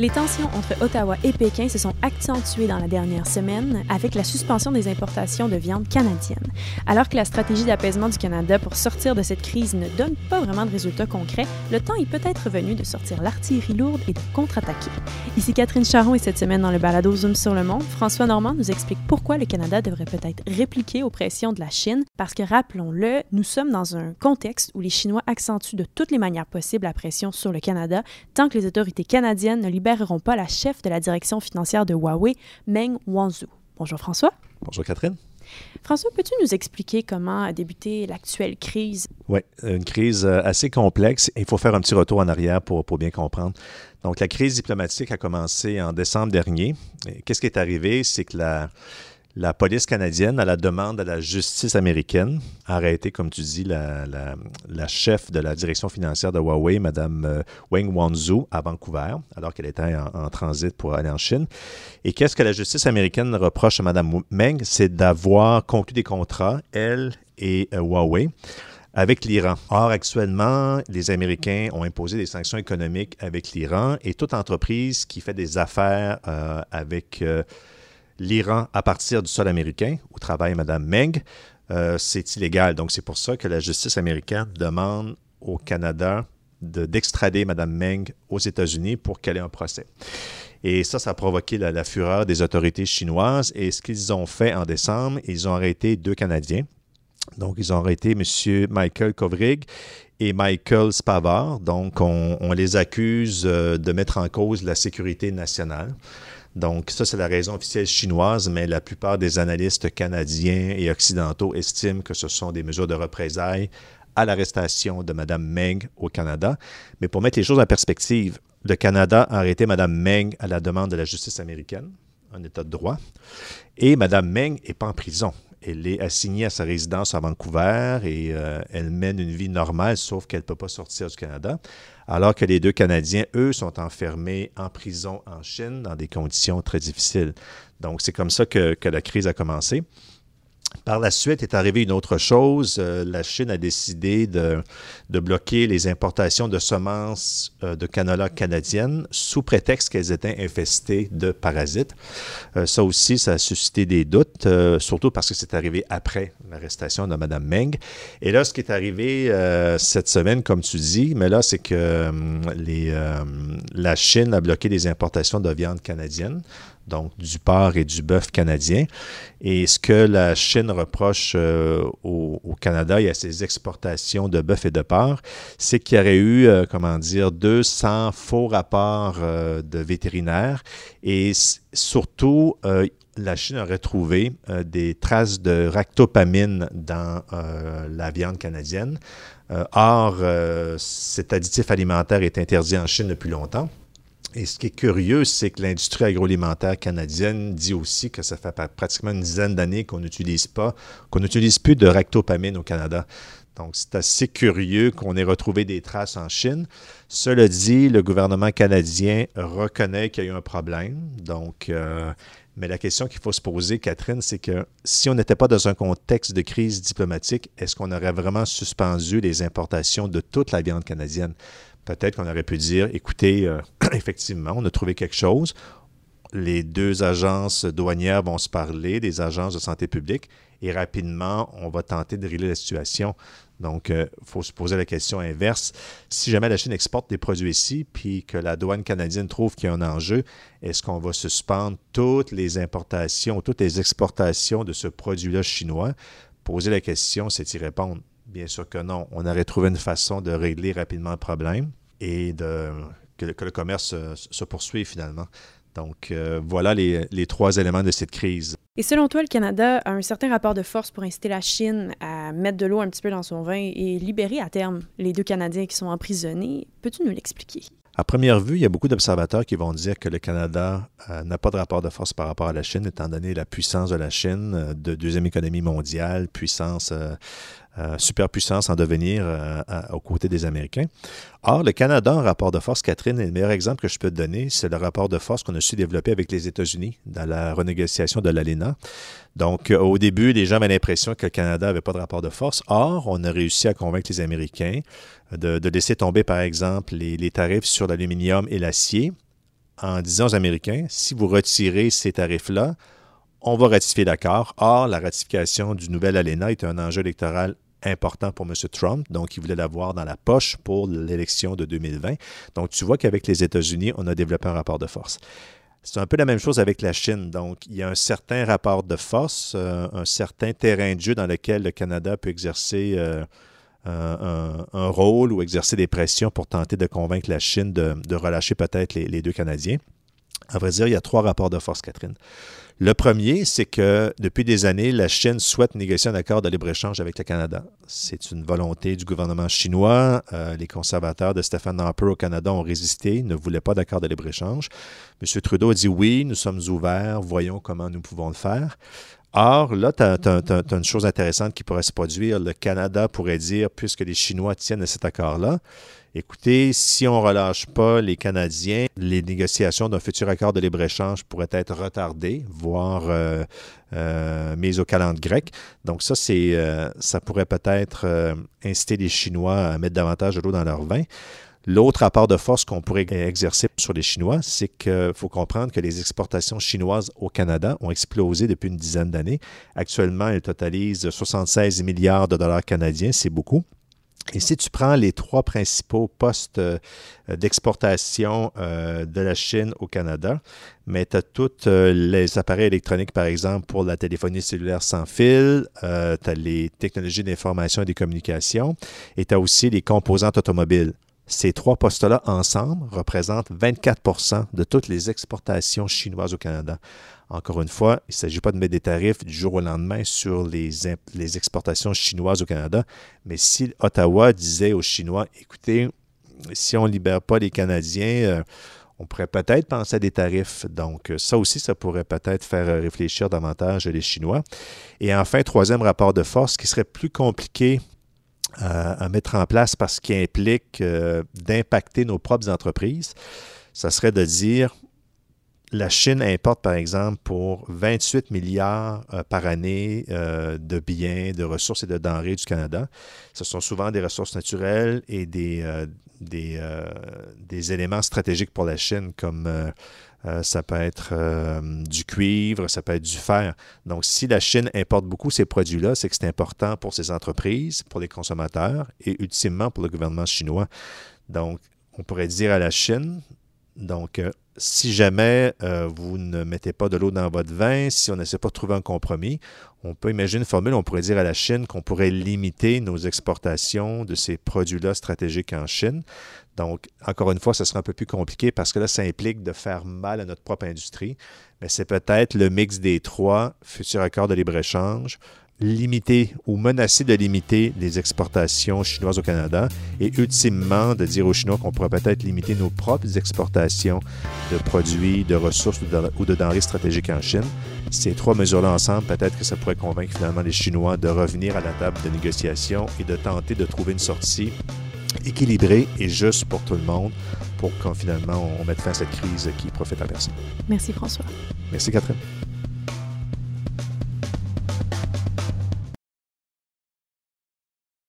Les tensions entre Ottawa et Pékin se sont accentuées dans la dernière semaine avec la suspension des importations de viande canadienne. Alors que la stratégie d'apaisement du Canada pour sortir de cette crise ne donne pas vraiment de résultats concrets, le temps est peut-être venu de sortir l'artillerie lourde et de contre-attaquer. Ici Catherine Charon et cette semaine dans le balado Zoom sur le monde, François Normand nous explique pourquoi le Canada devrait peut-être répliquer aux pressions de la Chine parce que rappelons-le, nous sommes dans un contexte où les Chinois accentuent de toutes les manières possibles la pression sur le Canada tant que les autorités canadiennes ne libèrent libéreront pas la chef de la direction financière de Huawei, Meng Wanzhou. Bonjour François. Bonjour Catherine. François, peux-tu nous expliquer comment a débuté l'actuelle crise? Oui, une crise euh, assez complexe. Il faut faire un petit retour en arrière pour, pour bien comprendre. Donc, la crise diplomatique a commencé en décembre dernier. Qu'est-ce qui est arrivé? C'est que la, la police canadienne, à la demande de la justice américaine, a arrêté, comme tu dis, la, chef de la direction financière de Huawei, Mme euh, Wang Wanzhou, à Vancouver, alors qu'elle était en, transit pour aller en Chine. Et qu'est-ce que la justice américaine reproche à Mme Meng? C'est d'avoir conclu des contrats, elle et euh, Huawei avec l'Iran. Or, actuellement, les Américains ont imposé des sanctions économiques avec l'Iran et toute entreprise qui fait des affaires euh, avec l'Iran à partir du sol américain, où travaille Mme Meng, euh, c'est illégal. Donc, c'est pour ça que la justice américaine demande au Canada d'extrader Mme Meng aux États-Unis pour qu'elle ait un procès. Et ça, ça a provoqué la, fureur des autorités chinoises. Et ce qu'ils ont fait en décembre, ils ont arrêté deux Canadiens. Donc, ils ont arrêté M. Michael Kovrig et Michael Spavard. Donc, on, les accuse euh, de mettre en cause la sécurité nationale. Donc, ça, c'est la raison officielle chinoise, mais la plupart des analystes canadiens et occidentaux estiment que ce sont des mesures de représailles à l'arrestation de Mme Meng au Canada. Mais pour mettre les choses en perspective, le Canada a arrêté Mme Meng à la demande de la justice américaine, un État de droit, et Mme Meng n'est pas en prison. Elle est assignée à sa résidence à Vancouver et euh, elle mène une vie normale, sauf qu'elle ne peut pas sortir du Canada alors que les deux Canadiens, eux, sont enfermés en prison en Chine dans des conditions très difficiles. Donc, c'est comme ça que, que la crise a commencé. Par la suite est arrivée une autre chose. Euh, la Chine a décidé de, bloquer les importations de semences euh, de canola canadiennes sous prétexte qu'elles étaient infestées de parasites. Euh, ça aussi, ça a suscité des doutes, surtout parce que c'est arrivé après l'arrestation de Mme Meng. Et là, ce qui est arrivé cette semaine, comme tu dis, mais là, c'est que la Chine a bloqué les importations de viande canadienne donc du porc et du bœuf canadien. Et ce que la Chine reproche euh, au, Canada et à ses exportations de bœuf et de porc, c'est qu'il y aurait eu, euh, comment dire, 200 faux rapports euh, de vétérinaires et surtout, la Chine aurait trouvé des traces de ractopamine dans la viande canadienne. or, cet additif alimentaire est interdit en Chine depuis longtemps. Et ce qui est curieux, c'est que l'industrie agroalimentaire canadienne dit aussi que ça fait pratiquement une dizaine d'années qu'on n'utilise pas, qu'on n'utilise plus de ractopamine au Canada. Donc, c'est assez curieux qu'on ait retrouvé des traces en Chine. Cela dit, le gouvernement canadien reconnaît qu'il y a eu un problème. Donc, euh, mais la question qu'il faut se poser, Catherine, c'est que si on n'était pas dans un contexte de crise diplomatique, est-ce qu'on aurait vraiment suspendu les importations de toute la viande canadienne? peut-être qu'on aurait pu dire, écoutez, euh, effectivement, on a trouvé quelque chose. Les deux agences douanières vont se parler, des agences de santé publique, et rapidement, on va tenter de régler la situation. Donc, il euh, faut se poser la question inverse. Si jamais la Chine exporte des produits ici, puis que la douane canadienne trouve qu'il y a un enjeu, est-ce qu'on va suspendre toutes les importations, toutes les exportations de ce produit-là chinois? Poser la question, c'est y répondre. Bien sûr que non. On aurait trouvé une façon de régler rapidement le problème et de, que, le commerce se, poursuive finalement. Donc, euh, voilà les, les, trois éléments de cette crise. Et selon toi, le Canada a un certain rapport de force pour inciter la Chine à mettre de l'eau un petit peu dans son vin et libérer à terme les deux Canadiens qui sont emprisonnés? Peux-tu nous l'expliquer? À première vue, il y a beaucoup d'observateurs qui vont dire que le Canada euh, n'a pas de rapport de force par rapport à la Chine, étant donné la puissance de la Chine, euh, de deuxième économie mondiale, puissance, euh, superpuissance en devenir aux côtés des Américains. Or, le Canada, en rapport de force, Catherine, le meilleur exemple que je peux te donner, c'est le rapport de force qu'on a su développer avec les États-Unis dans la renégociation de l'ALENA. Donc, au début, les gens avaient l'impression que le Canada n'avait pas de rapport de force. Or, on a réussi à convaincre les Américains de, laisser tomber, par exemple, les, tarifs sur l'aluminium et l'acier en disant aux Américains, si vous retirez ces tarifs-là, on va ratifier l'accord. Or, la ratification du nouvel ALENA est un enjeu électoral important pour M. Trump, donc il voulait l'avoir dans la poche pour l'élection de 2020. Donc tu vois qu'avec les États-Unis, on a développé un rapport de force. C'est un peu la même chose avec la Chine. Donc, il y a un certain rapport de force, euh, un certain terrain de jeu dans lequel le Canada peut exercer euh, un, rôle ou exercer des pressions pour tenter de convaincre la Chine de, relâcher peut-être les, deux Canadiens. À vrai dire, il y a trois rapports de force, Catherine. Le premier, c'est que depuis des années, la Chine souhaite négocier un accord de libre-échange avec le Canada. C'est une volonté du gouvernement chinois. Euh, les conservateurs de Stephen Harper au Canada ont résisté, ne voulaient pas d'accord de libre-échange. M. Trudeau a dit oui, nous sommes ouverts, voyons comment nous pouvons le faire. Or, là, tu as, une chose intéressante qui pourrait se produire. Le Canada pourrait dire, puisque les Chinois tiennent à cet accord-là, écoutez, si on ne relâche pas les Canadiens, les négociations d'un futur accord de libre-échange pourraient être retardées, voire euh, euh, mises au calendrier grec. Donc ça, euh, ça pourrait peut-être inciter les Chinois à mettre davantage de l'eau dans leur vin. L'autre rapport de force qu'on pourrait exercer sur les Chinois, c'est qu'il faut comprendre que les exportations chinoises au Canada ont explosé depuis une dizaine d'années. Actuellement, elles totalisent 76 milliards de dollars canadiens, c'est beaucoup. Et si tu prends les trois principaux postes euh, d'exportation euh, de la Chine au Canada, mais tu as tous euh, les appareils électroniques, par exemple, pour la téléphonie cellulaire sans fil, tu as les technologies d'information et des communications, et tu as aussi les composantes automobiles. Ces trois postes-là ensemble représentent 24% de toutes les exportations chinoises au Canada. Encore une fois, il ne s'agit pas de mettre des tarifs du jour au lendemain sur les, exportations chinoises au Canada, mais si Ottawa disait aux Chinois, écoutez, si on ne libère pas les Canadiens, euh, on pourrait peut-être penser à des tarifs. Donc, ça aussi, ça pourrait peut-être faire réfléchir davantage les Chinois. Et enfin, troisième rapport de force qui serait plus compliqué à, mettre en place parce qu'il implique euh, d'impacter nos propres entreprises, ça serait de dire la Chine importe, par exemple, pour 28 milliards euh, par année euh, de biens, de ressources et de denrées du Canada. Ce sont souvent des ressources naturelles et des, des, des éléments stratégiques pour la Chine, comme euh, ça peut être euh, du cuivre, ça peut être du fer. Donc, si la Chine importe beaucoup ces produits-là, c'est que c'est important pour ses entreprises, pour les consommateurs et ultimement pour le gouvernement chinois. Donc, on pourrait dire à la Chine, donc, euh, si jamais vous ne mettez pas de l'eau dans votre vin, si on n'essaie pas de trouver un compromis, on peut imaginer une formule, on pourrait dire à la Chine qu'on pourrait limiter nos exportations de ces produits-là stratégiques en Chine. Donc, encore une fois, ce sera un peu plus compliqué parce que là, ça implique de faire mal à notre propre industrie. Mais c'est peut-être le mix des trois futurs accords de libre-échange, limiter ou menacer de limiter les exportations chinoises au Canada et ultimement de dire aux Chinois qu'on pourrait peut-être limiter nos propres exportations de produits, de ressources ou de, denrées stratégiques en Chine. Ces trois mesures-là ensemble, peut-être que ça pourrait convaincre finalement les Chinois de revenir à la table de négociation et de tenter de trouver une sortie équilibré et juste pour tout le monde pour qu'on finalement on mette fin à cette crise qui profite à personne. Merci François. Merci Catherine.